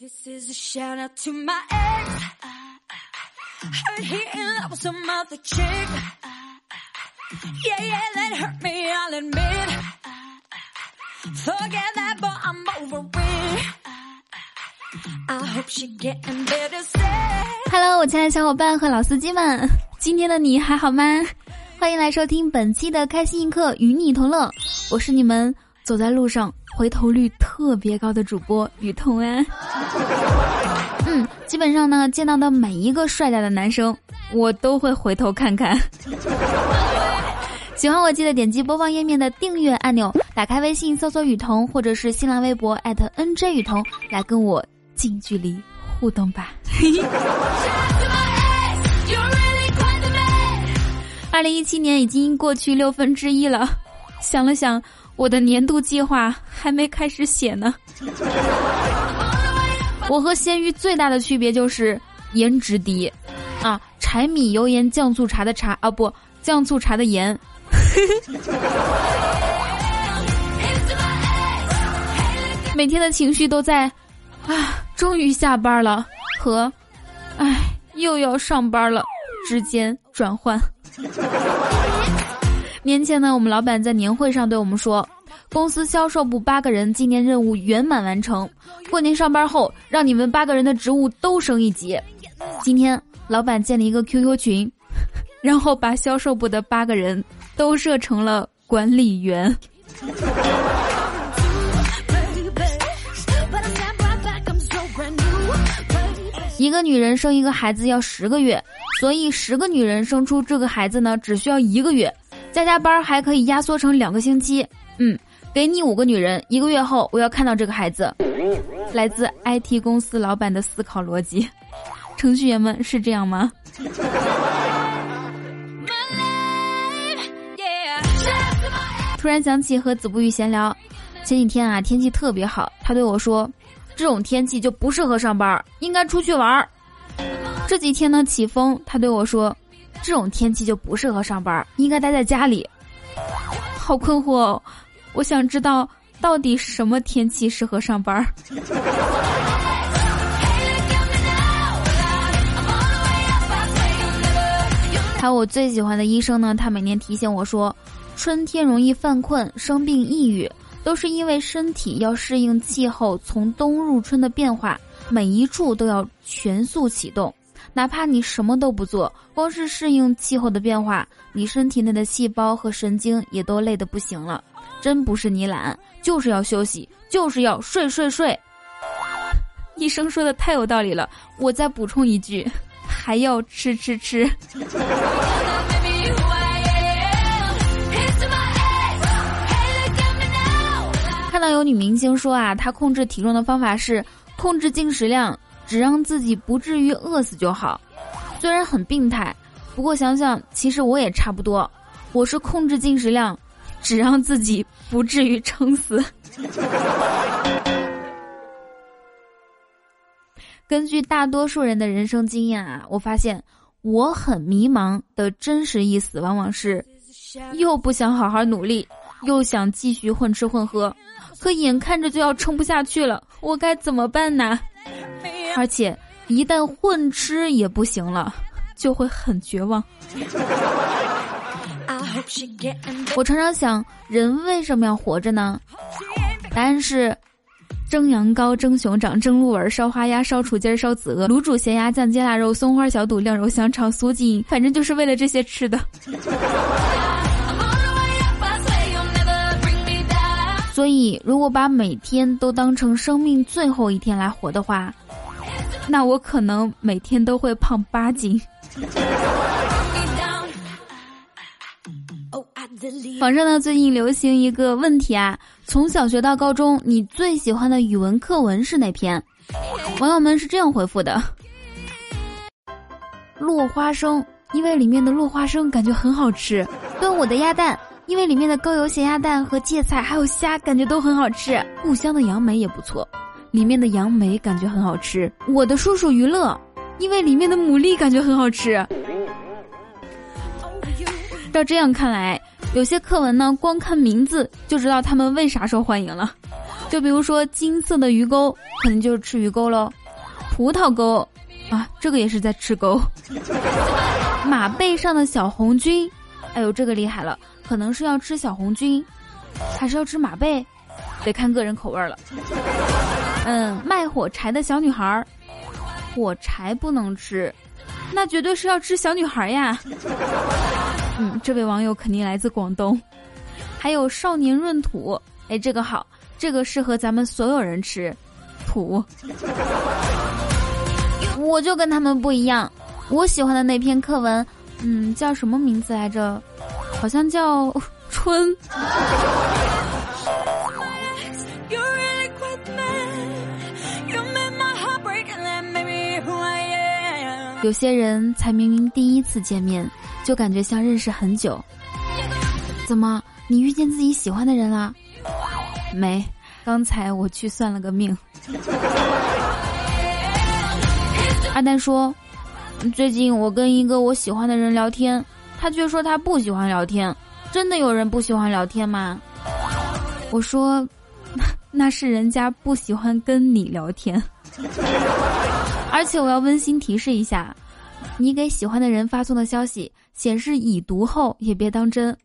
this is a shout out to my ex. Hello，我亲爱的小伙伴和老司机们，今天的你还好吗？欢迎来收听本期的开心一刻，与你同乐。我是你们走在路上回头率特别高的主播雨桐啊。嗯，基本上呢，见到的每一个帅呆的男生，我都会回头看看。喜欢我记得点击播放页面的订阅按钮，打开微信搜索雨桐，或者是新浪微博 @nj 雨桐，来跟我近距离互动吧。二零一七年已经过去六分之一了，想了想，我的年度计划还没开始写呢。我和咸鱼最大的区别就是颜值低，啊，柴米油盐酱醋茶的茶啊不，酱醋茶的盐。每天的情绪都在，啊，终于下班了和，唉，又要上班了之间转换。年前呢，我们老板在年会上对我们说。公司销售部八个人今年任务圆满完成，过年上班后让你们八个人的职务都升一级。今天老板建了一个 QQ 群，然后把销售部的八个人都设成了管理员。一个女人生一个孩子要十个月，所以十个女人生出这个孩子呢，只需要一个月，加加班还可以压缩成两个星期。嗯。给你五个女人，一个月后我要看到这个孩子。来自 IT 公司老板的思考逻辑，程序员们是这样吗？突然想起和子不语闲聊，前几天啊天气特别好，他对我说，这种天气就不适合上班，应该出去玩儿。这几天呢起风，他对我说，这种天气就不适合上班，应该待在家里。好困惑哦。我想知道到底什么天气适合上班儿。还有我最喜欢的医生呢，他每年提醒我说，春天容易犯困、生病、抑郁，都是因为身体要适应气候从冬入春的变化，每一处都要全速启动。哪怕你什么都不做，光是适应气候的变化，你身体内的细胞和神经也都累得不行了。真不是你懒，就是要休息，就是要睡睡睡。医 生说的太有道理了，我再补充一句，还要吃吃吃。看到有女明星说啊，她控制体重的方法是控制进食量，只让自己不至于饿死就好。虽然很病态，不过想想其实我也差不多，我是控制进食量。只让自己不至于撑死。根据大多数人的人生经验啊，我发现我很迷茫的真实意思，往往是又不想好好努力，又想继续混吃混喝，可眼看着就要撑不下去了，我该怎么办呢？而且一旦混吃也不行了，就会很绝望。我常常想，人为什么要活着呢？答案是：蒸羊羔、蒸熊掌、蒸鹿尾、烧花鸭、烧雏鸡、烧子鹅、卤煮咸鸭、酱鸡腊肉、松花小肚、晾肉香肠、酥鸡，反正就是为了这些吃的。所以，如果把每天都当成生命最后一天来活的话，那我可能每天都会胖八斤。网上呢最近流行一个问题啊，从小学到高中，你最喜欢的语文课文是哪篇？网友们是这样回复的：落花生，因为里面的落花生感觉很好吃；端午的鸭蛋，因为里面的高油咸鸭蛋和芥菜还有虾感觉都很好吃；故乡的杨梅也不错，里面的杨梅感觉很好吃；我的叔叔娱乐，因为里面的牡蛎感觉很好吃。照这样看来。有些课文呢，光看名字就知道他们为啥受欢迎了。就比如说金色的鱼钩，肯定就是吃鱼钩喽。葡萄钩，啊，这个也是在吃钩。马背上的小红军，哎呦，这个厉害了，可能是要吃小红军，还是要吃马背，得看个人口味了。嗯，卖火柴的小女孩，火柴不能吃，那绝对是要吃小女孩呀。嗯，这位网友肯定来自广东。还有少年闰土，哎，这个好，这个适合咱们所有人吃。土，我就跟他们不一样。我喜欢的那篇课文，嗯，叫什么名字来着？好像叫 春。有些人才明明第一次见面，就感觉像认识很久。怎么，你遇见自己喜欢的人了？没，刚才我去算了个命。阿丹说。最近我跟一个我喜欢的人聊天，他却说他不喜欢聊天。真的有人不喜欢聊天吗？我说，那是人家不喜欢跟你聊天。而且我要温馨提示一下，你给喜欢的人发送的消息显示已读后也别当真，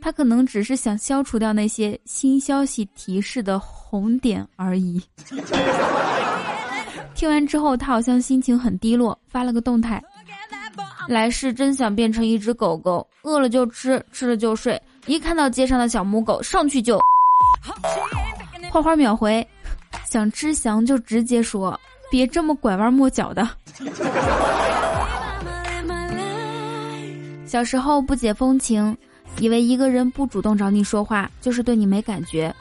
他可能只是想消除掉那些新消息提示的红点而已。听完之后，他好像心情很低落，发了个动态：“来世真想变成一只狗狗，饿了就吃，吃了就睡。一看到街上的小母狗，上去就……”花花秒回：“想吃翔就直接说，别这么拐弯抹角的。”小时候不解风情，以为一个人不主动找你说话就是对你没感觉。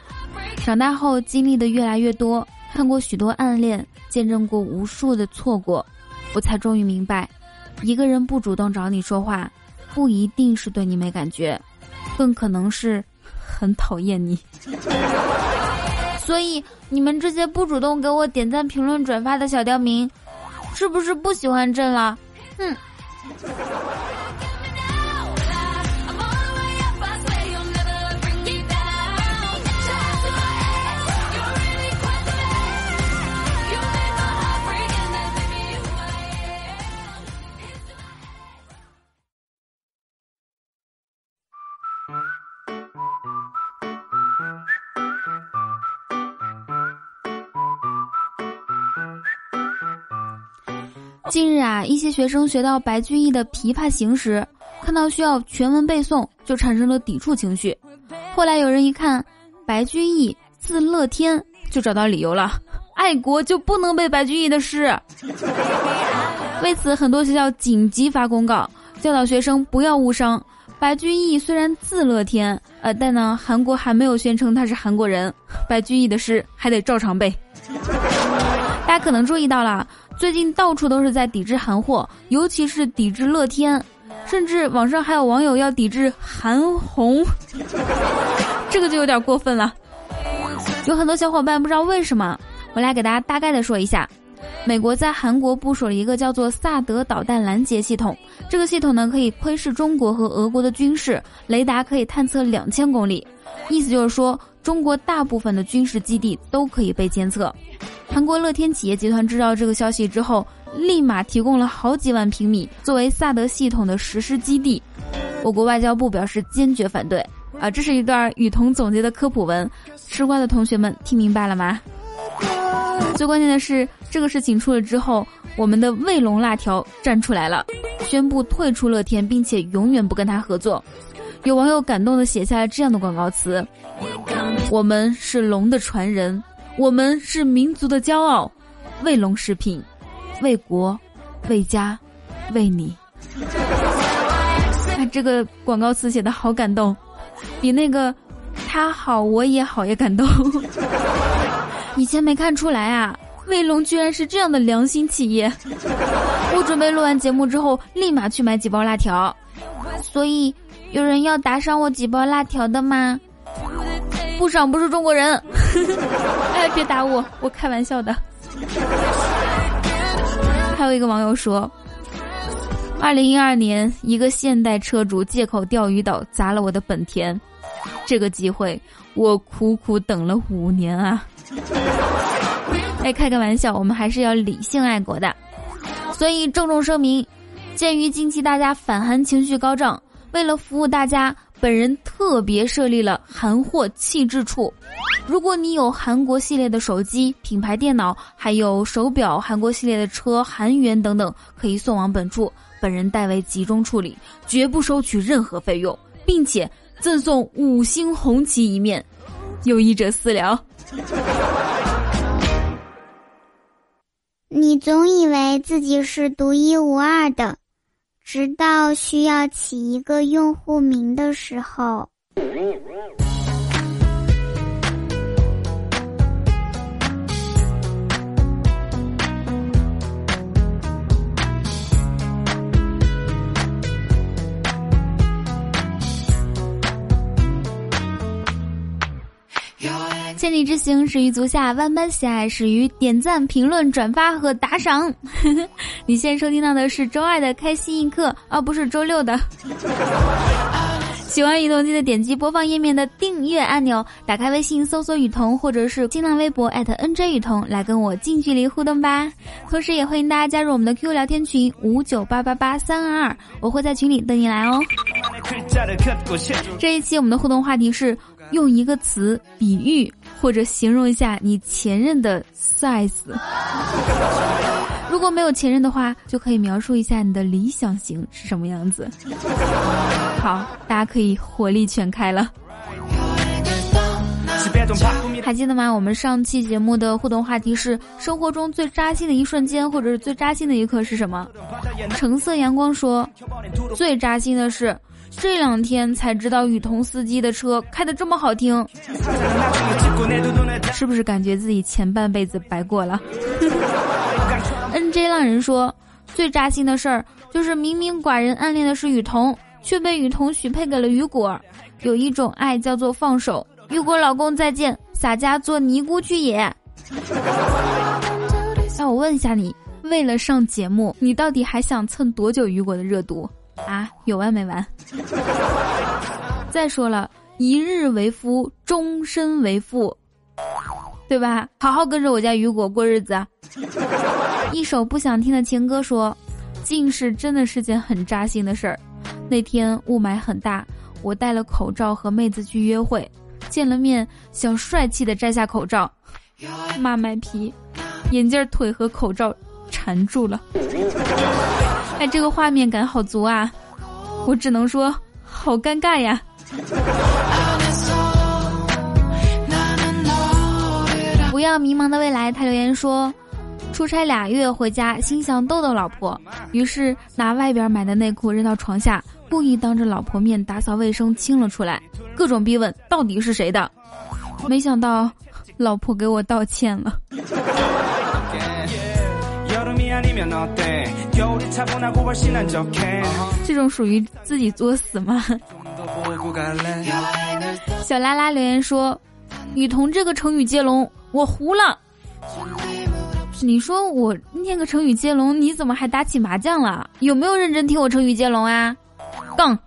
长大后经历的越来越多。看过许多暗恋，见证过无数的错过，我才终于明白，一个人不主动找你说话，不一定是对你没感觉，更可能是很讨厌你。所以，你们这些不主动给我点赞、评论、转发的小刁民，是不是不喜欢朕了？哼！近日啊，一些学生学到白居易的《琵琶行》时，看到需要全文背诵，就产生了抵触情绪。后来有人一看，白居易字乐天，就找到理由了：爱国就不能背白居易的诗。为此，很多学校紧急发公告，教导学生不要误伤。白居易虽然字乐天，呃，但呢，韩国还没有宣称他是韩国人，白居易的诗还得照常背。大家可能注意到了。最近到处都是在抵制韩货，尤其是抵制乐天，甚至网上还有网友要抵制韩红，这个就有点过分了。有很多小伙伴不知道为什么，我来给大家大概的说一下。美国在韩国部署了一个叫做萨德导弹拦截系统，这个系统呢可以窥视中国和俄国的军事雷达，可以探测两千公里，意思就是说中国大部分的军事基地都可以被监测。韩国乐天企业集团知道这个消息之后，立马提供了好几万平米作为萨德系统的实施基地。我国外交部表示坚决反对。啊，这是一段雨桐总结的科普文，吃瓜的同学们听明白了吗？最关键的是，这个事情出了之后，我们的卫龙辣条站出来了，宣布退出乐天，并且永远不跟他合作。有网友感动的写下了这样的广告词：“我们是龙的传人。”我们是民族的骄傲，卫龙食品，为国，为家，为你。那 这个广告词写的好感动，比那个他好我也好也感动。以前没看出来啊，卫龙居然是这样的良心企业。我准备录完节目之后，立马去买几包辣条。所以，有人要打赏我几包辣条的吗？不赏不是中国人。哎，别打我，我开玩笑的。还有一个网友说，二零一二年，一个现代车主借口钓鱼岛砸了我的本田，这个机会我苦苦等了五年啊。哎，开个玩笑，我们还是要理性爱国的。所以郑重声明，鉴于近期大家反韩情绪高涨，为了服务大家，本人特别设立了韩货弃置处。如果你有韩国系列的手机、品牌电脑，还有手表、韩国系列的车、韩元等等，可以送往本处，本人代为集中处理，绝不收取任何费用，并且赠送五星红旗一面。有意者私聊。你总以为自己是独一无二的，直到需要起一个用户名的时候。千里之行，始于足下；万般喜爱，始于点赞、评论、转发和打赏。你现在收听到的是周二的开心一刻，而不是周六的。喜欢雨桐，记得点击播放页面的订阅按钮，打开微信搜索雨桐，或者是新浪微博艾特 @nj 雨桐来跟我近距离互动吧。同时，也欢迎大家加入我们的 QQ 聊天群五九八八八三二二，我会在群里等你来哦。这一期我们的互动话题是。用一个词比喻或者形容一下你前任的 size。如果没有前任的话，就可以描述一下你的理想型是什么样子。好，大家可以火力全开了。还记得吗？我们上期节目的互动话题是：生活中最扎心的一瞬间，或者是最扎心的一刻是什么？橙色阳光说，最扎心的是。这两天才知道雨桐司机的车开的这么好听，是不是感觉自己前半辈子白过了？NJ 浪人说，最扎心的事儿就是明明寡人暗恋的是雨桐，却被雨桐许配给了雨果。有一种爱叫做放手，雨果老公再见，洒家做尼姑去也。那，我问一下你，为了上节目，你到底还想蹭多久雨果的热度？啊，有完没完？再说了，一日为夫，终身为父，对吧？好好跟着我家雨果过日子。一首不想听的情歌说：“近视真的是件很扎心的事儿。”那天雾霾很大，我戴了口罩和妹子去约会，见了面想帅气的摘下口罩，妈卖皮，眼镜腿和口罩缠住了。哎，这个画面感好足啊！我只能说，好尴尬呀。不要迷茫的未来，他留言说，出差俩月回家，心想逗逗老婆，于是拿外边买的内裤扔到床下，故意当着老婆面打扫卫生清了出来，各种逼问到底是谁的，没想到老婆给我道歉了。这种属于自己作死吗？小拉拉留言说：“雨桐这个成语接龙，我糊了。”你说我念个成语接龙，你怎么还打起麻将了？有没有认真听我成语接龙啊？杠。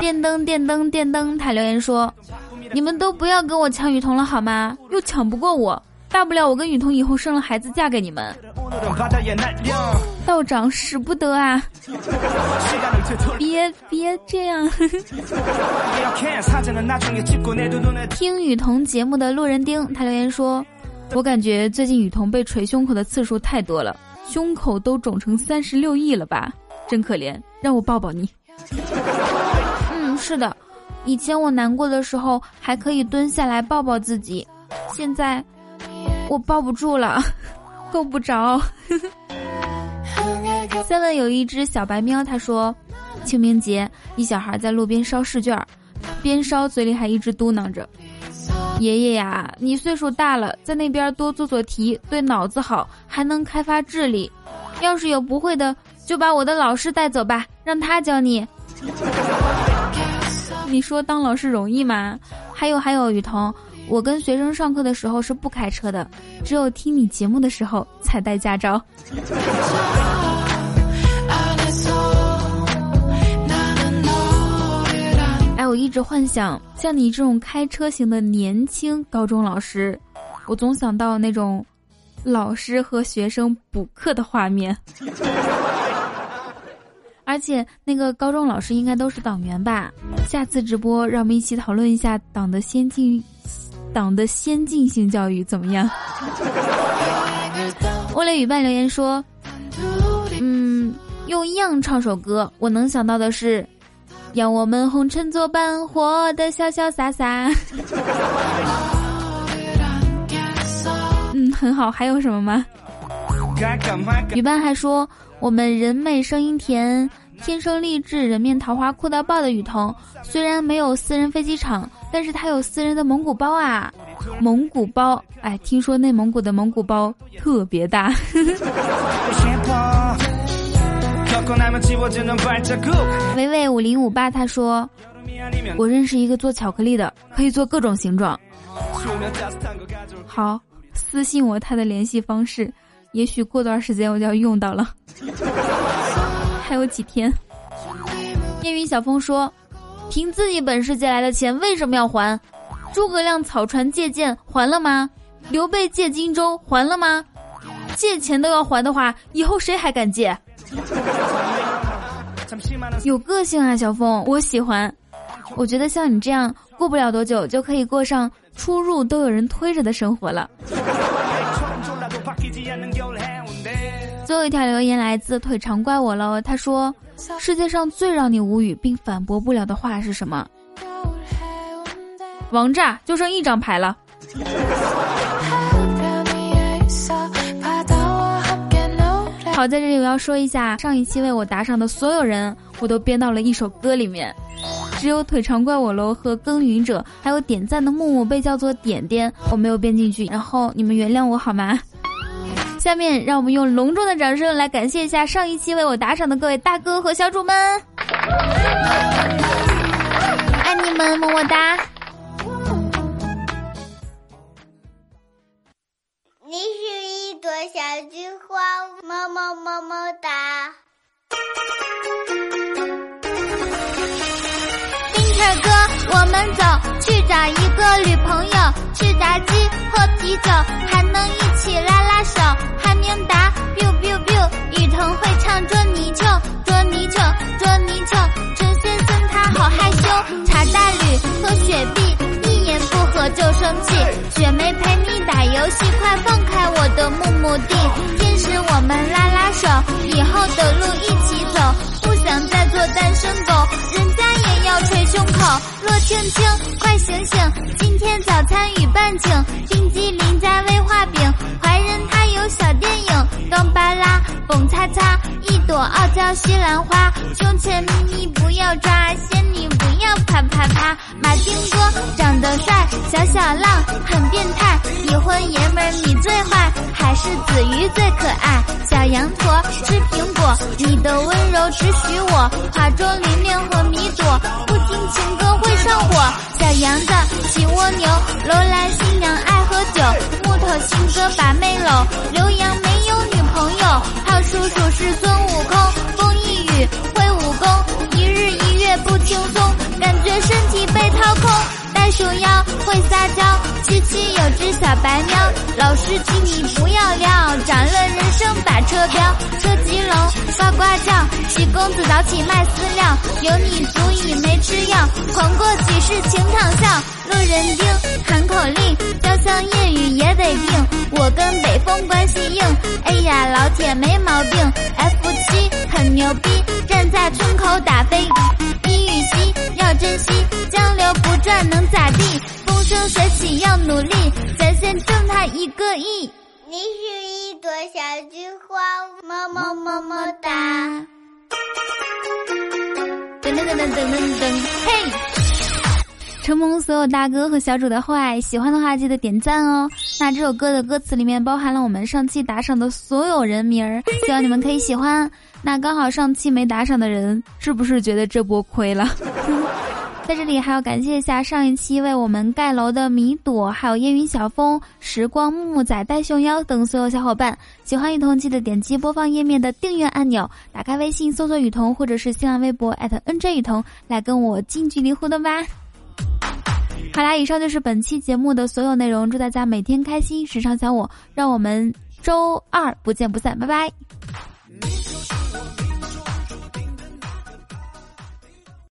电灯电灯电灯，他留言说：“你们都不要跟我抢雨桐了好吗？又抢不过我。”大不了我跟雨桐以后生了孩子嫁给你们。道长使不得啊！别别这样。听雨桐节目的路人丁他留言说：“我感觉最近雨桐被捶胸口的次数太多了，胸口都肿成三十六亿了吧？真可怜，让我抱抱你。”嗯，是的，以前我难过的时候还可以蹲下来抱抱自己，现在。我抱不住了，够不着。seven 有一只小白喵，他说，清明节一小孩在路边烧试卷，边烧嘴里还一直嘟囔着：“爷爷呀，你岁数大了，在那边多做做题，对脑子好，还能开发智力。要是有不会的，就把我的老师带走吧，让他教你。”你说当老师容易吗？还有还有，雨桐。我跟学生上课的时候是不开车的，只有听你节目的时候才带驾照。哎我一直幻想像你这种开车型的年轻高中老师，我总想到那种老师和学生补课的画面。而且那个高中老师应该都是党员吧？下次直播让我们一起讨论一下党的先进、党的先进性教育怎么样？为了雨伴留言说，嗯，用样唱首歌，我能想到的是，让我们红尘作伴，活得潇潇洒洒。嗯，很好。还有什么吗？雨伴还说。我们人美声音甜，天生丽质，人面桃花酷到爆的雨桐，虽然没有私人飞机场，但是他有私人的蒙古包啊！蒙古包，哎，听说内蒙古的蒙古包特别大。维维五零五八他说，我认识一个做巧克力的，可以做各种形状。好，私信我他的联系方式。也许过段时间我就要用到了，还有几天。夜云小风说：“凭自己本事借来的钱，为什么要还？诸葛亮草船借箭还了吗？刘备借荆州还了吗？借钱都要还的话，以后谁还敢借？” 有个性啊，小峰，我喜欢。我觉得像你这样，过不了多久就可以过上出入都有人推着的生活了。最后一条留言来自腿长怪我喽，他说：“世界上最让你无语并反驳不了的话是什么？”王炸就剩一张牌了。好，在这里我要说一下，上一期为我打赏的所有人，我都编到了一首歌里面，只有腿长怪我喽和耕耘者，还有点赞的木木被叫做点点，我没有编进去，然后你们原谅我好吗？下面让我们用隆重的掌声来感谢一下上一期为我打赏的各位大哥和小主们，爱你们，么么哒！你是一朵小菊花，么么么么哒！我们走，去找一个女朋友，吃炸鸡，喝啤酒，还能一起拉拉手。明达，biu biu biu，雨桐会唱捉泥鳅，捉泥鳅，捉泥鳅。陈先生他好害羞，查大吕喝雪碧一言不合就生气。雪梅陪你打游戏，快放开我的木木地。天使我们拉拉手，以后的路一起走，不想再做单身狗。洛青青，快醒醒，今天早餐与半请，冰激凌加威化饼。怀人他有小电影，咚巴拉，蹦擦擦，一朵傲娇西兰花，胸前咪咪不要抓，仙女不要啪啪啪。马丁哥长得帅，小小浪很变态，已婚爷们儿你最坏，是子鱼最可爱。小羊驼吃苹果，你的温柔只许我，花中林面和米朵，不听情歌会上火。小羊子骑蜗牛，楼兰新娘爱喝酒。木头新哥把妹搂，刘洋没有女朋友，胖叔叔是孙悟空，风一雨会武功，一日一月不轻松，感觉身体被掏空。袋鼠妖会撒娇，七七有只小白喵，老师请你不要撩，长了人生把车标，车吉龙呱呱叫，七公子早起卖饲料，有你足以没吃药，狂过几世情场笑，路人丁喊口令，交相夜雨也得病，我跟北风关系硬，哎呀老铁没毛病，F 七很牛逼，站在村口打飞。要珍惜，江流不转能咋地？风生水起要努力，咱先挣他一个亿。你是一朵小菊花，么么么么哒。噔噔噔噔噔噔噔，嘿！承蒙所有大哥和小主的厚爱，喜欢的话记得点赞哦。那这首歌的歌词里面包含了我们上期打赏的所有人名儿，希望你们可以喜欢。那刚好上期没打赏的人，是不是觉得这波亏了？在这里还要感谢一下上一期为我们盖楼的米朵，还有烟云小风、时光木木仔、戴熊妖等所有小伙伴。喜欢雨桐记得点击播放页面的订阅按钮，打开微信搜索雨桐，或者是新浪微博 @nj 雨桐来跟我近距离互动吧。好啦，以上就是本期节目的所有内容。祝大家每天开心，时尚小我，让我们周二不见不散，拜拜。